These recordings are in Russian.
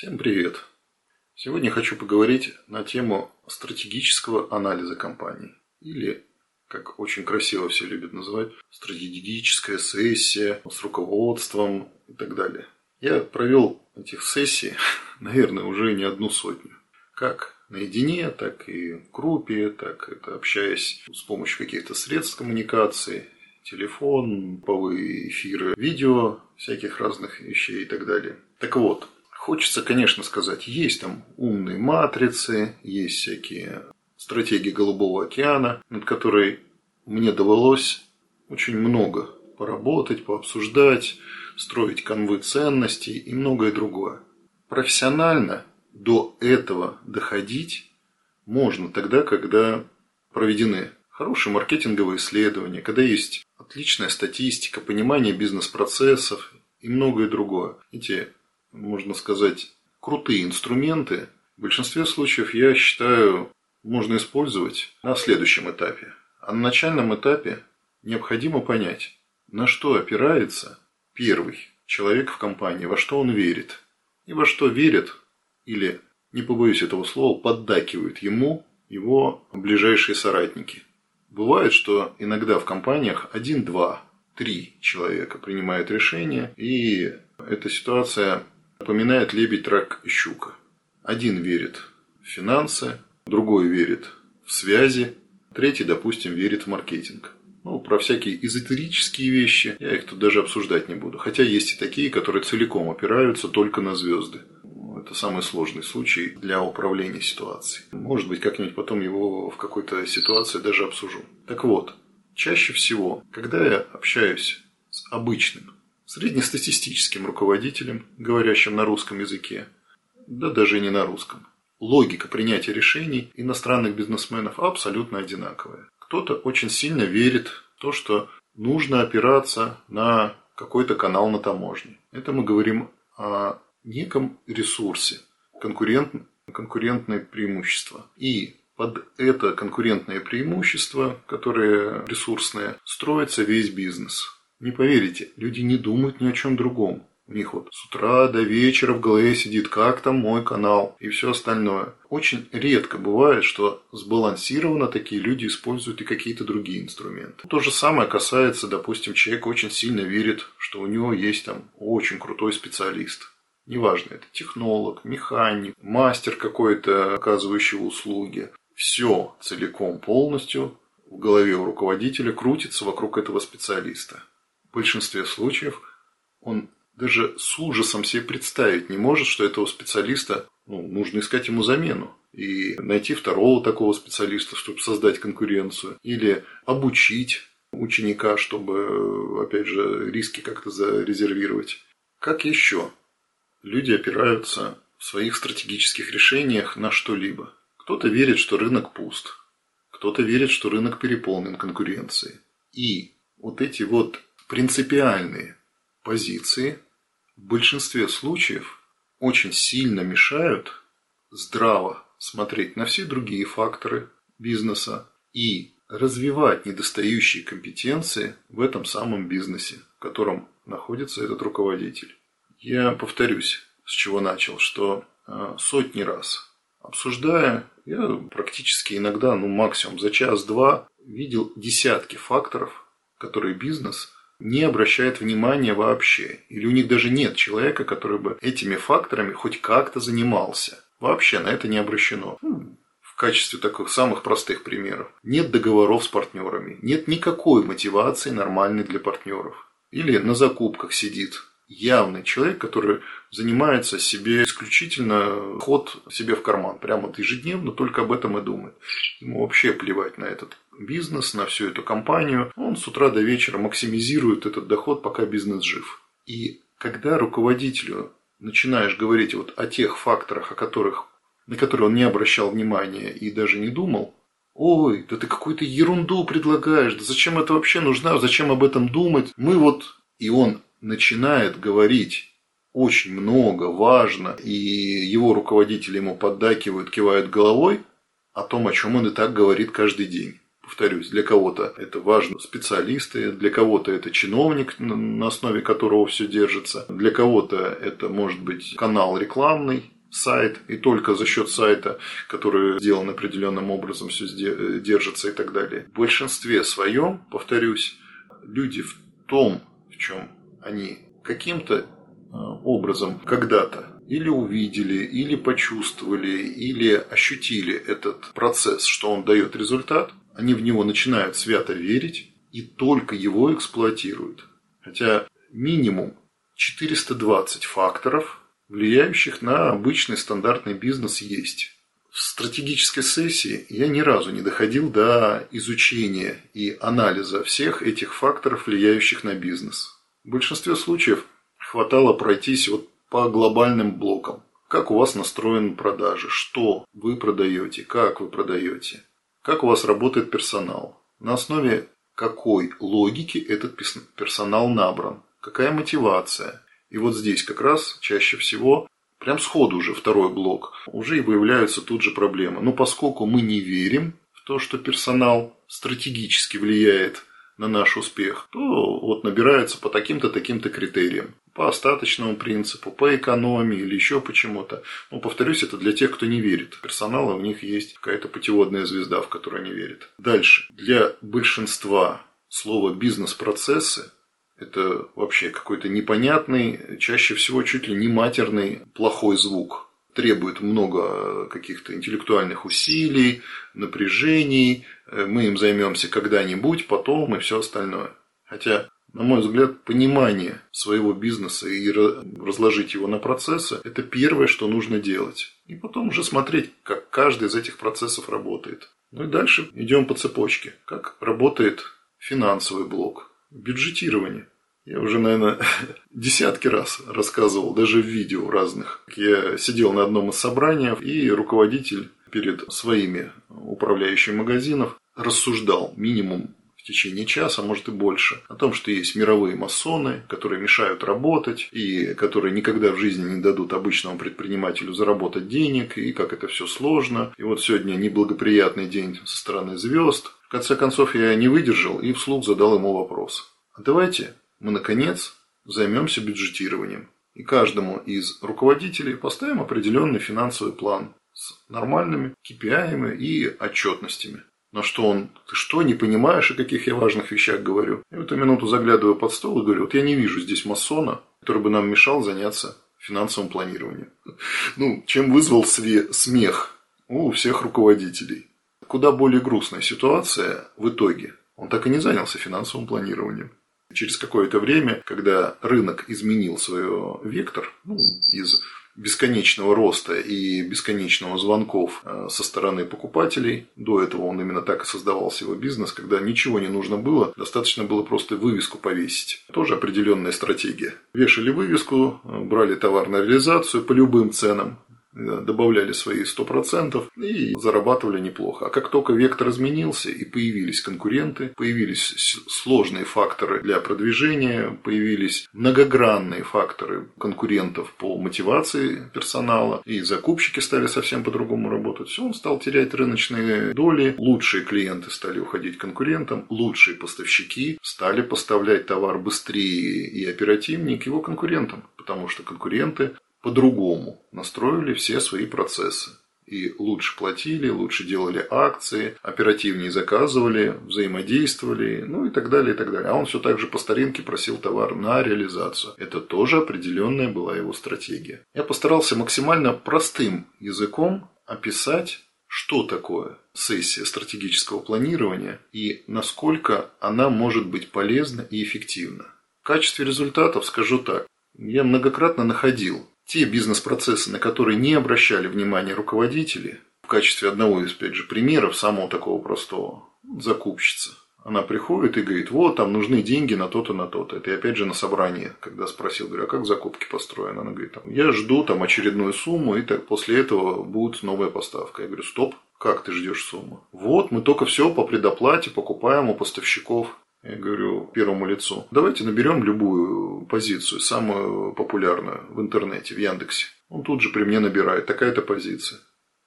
Всем привет! Сегодня хочу поговорить на тему стратегического анализа компании. Или, как очень красиво все любят называть, стратегическая сессия с руководством и так далее. Я провел этих сессий, наверное, уже не одну сотню. Как наедине, так и в группе, так это общаясь с помощью каких-то средств коммуникации, телефон, половые эфиры, видео, всяких разных вещей и так далее. Так вот, хочется, конечно, сказать, есть там умные матрицы, есть всякие стратегии Голубого океана, над которой мне довелось очень много поработать, пообсуждать, строить конвы ценностей и многое другое. Профессионально до этого доходить можно тогда, когда проведены хорошие маркетинговые исследования, когда есть отличная статистика, понимание бизнес-процессов и многое другое. Эти, можно сказать, крутые инструменты в большинстве случаев, я считаю, можно использовать на следующем этапе. А на начальном этапе необходимо понять, на что опирается первый человек в компании, во что он верит. И во что верит или, не побоюсь этого слова, поддакивают ему его ближайшие соратники. Бывает, что иногда в компаниях один, два, три человека принимают решения, и эта ситуация напоминает лебедь, рак и щука. Один верит в финансы, другой верит в связи, третий, допустим, верит в маркетинг. Ну, про всякие эзотерические вещи я их тут даже обсуждать не буду. Хотя есть и такие, которые целиком опираются только на звезды. Это самый сложный случай для управления ситуацией. Может быть, как-нибудь потом его в какой-то ситуации даже обсужу. Так вот, чаще всего, когда я общаюсь с обычным, среднестатистическим руководителем, говорящим на русском языке, да даже не на русском, логика принятия решений иностранных бизнесменов абсолютно одинаковая. Кто-то очень сильно верит в то, что нужно опираться на какой-то канал на таможне. Это мы говорим о неком ресурсе, конкурент, конкурентное преимущество. И под это конкурентное преимущество, которое ресурсное, строится весь бизнес. Не поверите, люди не думают ни о чем другом. У них вот с утра до вечера в голове сидит, как там мой канал и все остальное. Очень редко бывает, что сбалансированно такие люди используют и какие-то другие инструменты. То же самое касается, допустим, человек очень сильно верит, что у него есть там очень крутой специалист. Неважно, это технолог, механик, мастер какой-то, оказывающий услуги. Все целиком, полностью в голове у руководителя крутится вокруг этого специалиста. В большинстве случаев он даже с ужасом себе представить не может, что этого специалиста ну, нужно искать ему замену. И найти второго такого специалиста, чтобы создать конкуренцию. Или обучить ученика, чтобы, опять же, риски как-то зарезервировать. Как еще Люди опираются в своих стратегических решениях на что-либо. Кто-то верит, что рынок пуст, кто-то верит, что рынок переполнен конкуренцией. И вот эти вот принципиальные позиции в большинстве случаев очень сильно мешают здраво смотреть на все другие факторы бизнеса и развивать недостающие компетенции в этом самом бизнесе, в котором находится этот руководитель. Я повторюсь, с чего начал, что э, сотни раз обсуждая, я практически иногда, ну максимум за час-два, видел десятки факторов, которые бизнес не обращает внимания вообще. Или у них даже нет человека, который бы этими факторами хоть как-то занимался. Вообще на это не обращено. Ну, в качестве таких самых простых примеров. Нет договоров с партнерами. Нет никакой мотивации нормальной для партнеров. Или на закупках сидит явный человек, который занимается себе исключительно ход себе в карман. Прямо вот ежедневно только об этом и думает. Ему вообще плевать на этот бизнес, на всю эту компанию. Он с утра до вечера максимизирует этот доход, пока бизнес жив. И когда руководителю начинаешь говорить вот о тех факторах, о которых, на которые он не обращал внимания и даже не думал, Ой, да ты какую-то ерунду предлагаешь, да зачем это вообще нужно, зачем об этом думать? Мы вот... И он начинает говорить очень много, важно, и его руководители ему поддакивают, кивают головой о том, о чем он и так говорит каждый день. Повторюсь, для кого-то это важно специалисты, для кого-то это чиновник, на основе которого все держится, для кого-то это может быть канал рекламный, сайт, и только за счет сайта, который сделан определенным образом, все держится и так далее. В большинстве своем, повторюсь, люди в том, в чем они каким-то э, образом когда-то или увидели, или почувствовали, или ощутили этот процесс, что он дает результат, они в него начинают свято верить и только его эксплуатируют. Хотя минимум 420 факторов, влияющих на обычный стандартный бизнес, есть. В стратегической сессии я ни разу не доходил до изучения и анализа всех этих факторов, влияющих на бизнес. В большинстве случаев хватало пройтись вот по глобальным блокам. Как у вас настроены продажи, что вы продаете, как вы продаете, как у вас работает персонал, на основе какой логики этот персонал набран, какая мотивация. И вот здесь как раз чаще всего, прям сходу уже второй блок, уже и выявляются тут же проблемы. Но поскольку мы не верим в то, что персонал стратегически влияет на наш успех, то вот набирается по таким-то, таким-то критериям. По остаточному принципу, по экономии или еще почему-то. Ну, повторюсь, это для тех, кто не верит. Персонала у них есть какая-то путеводная звезда, в которую они верят. Дальше. Для большинства слово «бизнес-процессы» это вообще какой-то непонятный, чаще всего чуть ли не матерный, плохой звук требует много каких-то интеллектуальных усилий, напряжений, э, мы им займемся когда-нибудь, потом и все остальное. Хотя, на мой взгляд, понимание своего бизнеса и разложить его на процессы – это первое, что нужно делать. И потом уже смотреть, как каждый из этих процессов работает. Ну и дальше идем по цепочке. Как работает финансовый блок, бюджетирование. Я уже, наверное, десятки раз рассказывал, даже в видео разных. Я сидел на одном из собраний, и руководитель перед своими управляющими магазинов рассуждал минимум в течение часа, может и больше, о том, что есть мировые масоны, которые мешают работать и которые никогда в жизни не дадут обычному предпринимателю заработать денег, и как это все сложно. И вот сегодня неблагоприятный день со стороны звезд. В конце концов, я не выдержал и вслух задал ему вопрос. А давайте мы, наконец, займемся бюджетированием. И каждому из руководителей поставим определенный финансовый план с нормальными KPI и отчетностями. На что он, ты что, не понимаешь, о каких я важных вещах говорю? И в эту минуту заглядываю под стол и говорю, вот я не вижу здесь масона, который бы нам мешал заняться финансовым планированием. Ну, чем вызвал смех у всех руководителей. Куда более грустная ситуация в итоге. Он так и не занялся финансовым планированием. Через какое-то время, когда рынок изменил свой вектор ну, из бесконечного роста и бесконечного звонков э, со стороны покупателей. До этого он именно так и создавался его бизнес, когда ничего не нужно было, достаточно было просто вывеску повесить. Тоже определенная стратегия. Вешали вывеску, э, брали товар на реализацию по любым ценам, добавляли свои 100% и зарабатывали неплохо. А как только вектор изменился и появились конкуренты, появились сложные факторы для продвижения, появились многогранные факторы конкурентов по мотивации персонала, и закупщики стали совсем по-другому работать, все, он стал терять рыночные доли, лучшие клиенты стали уходить конкурентам, лучшие поставщики стали поставлять товар быстрее и оперативнее к его конкурентам, потому что конкуренты по-другому настроили все свои процессы. И лучше платили, лучше делали акции, оперативнее заказывали, взаимодействовали, ну и так далее, и так далее. А он все так же по старинке просил товар на реализацию. Это тоже определенная была его стратегия. Я постарался максимально простым языком описать, что такое сессия стратегического планирования и насколько она может быть полезна и эффективна. В качестве результатов скажу так. Я многократно находил те бизнес-процессы, на которые не обращали внимания руководители, в качестве одного из, опять же, примеров самого такого простого, закупщица. Она приходит и говорит, вот, там нужны деньги на то-то, на то-то. Это я опять же на собрании, когда спросил, говорю, а как закупки построены? Она говорит, я жду там очередную сумму, и так, после этого будет новая поставка. Я говорю, стоп, как ты ждешь сумму? Вот, мы только все по предоплате покупаем у поставщиков. Я говорю первому лицу, давайте наберем любую позицию, самую популярную в интернете, в Яндексе. Он тут же при мне набирает, такая-то позиция.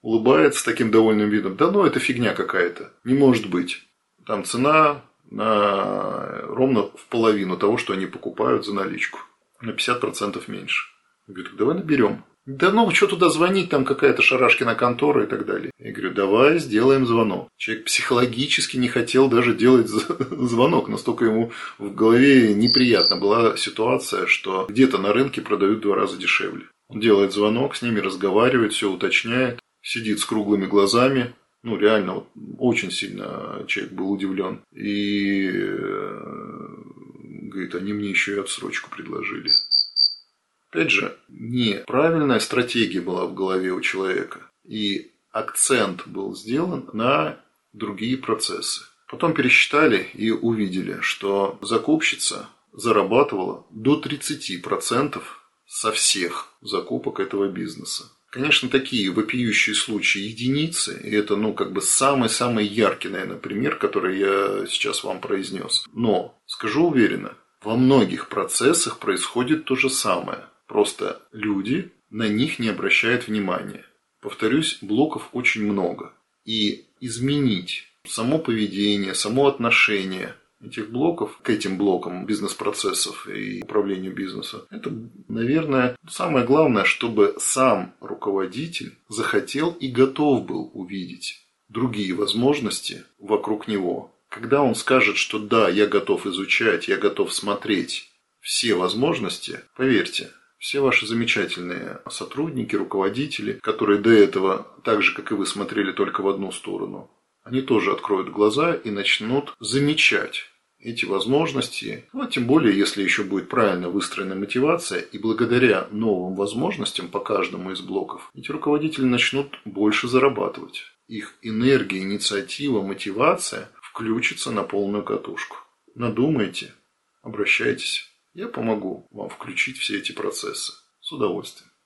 Улыбается таким довольным видом. Да ну, это фигня какая-то. Не может быть. Там цена на ровно в половину того, что они покупают за наличку. На 50% меньше. Я говорю, так давай наберем. Да ну, что туда звонить, там какая-то шарашкина контора и так далее. Я говорю, давай сделаем звонок. Человек психологически не хотел даже делать звонок, настолько ему в голове неприятно была ситуация, что где-то на рынке продают в два раза дешевле. Он делает звонок, с ними разговаривает, все уточняет, сидит с круглыми глазами, ну, реально, вот, очень сильно человек был удивлен. И э, говорит, они мне еще и отсрочку предложили. Опять же, неправильная стратегия была в голове у человека. И акцент был сделан на другие процессы. Потом пересчитали и увидели, что закупщица зарабатывала до 30% со всех закупок этого бизнеса. Конечно, такие вопиющие случаи единицы, и это, ну, как бы самый-самый яркий, наверное, пример, который я сейчас вам произнес. Но, скажу уверенно, во многих процессах происходит то же самое. Просто люди на них не обращают внимания. Повторюсь, блоков очень много. И изменить само поведение, само отношение – этих блоков к этим блокам бизнес-процессов и управлению бизнеса. Это, наверное, самое главное, чтобы сам руководитель захотел и готов был увидеть другие возможности вокруг него. Когда он скажет, что да, я готов изучать, я готов смотреть все возможности, поверьте, все ваши замечательные сотрудники, руководители, которые до этого, так же как и вы, смотрели только в одну сторону, они тоже откроют глаза и начнут замечать эти возможности. Ну, а тем более, если еще будет правильно выстроена мотивация, и благодаря новым возможностям по каждому из блоков, эти руководители начнут больше зарабатывать. Их энергия, инициатива, мотивация включится на полную катушку. Надумайте, обращайтесь. Я помогу вам включить все эти процессы. С удовольствием.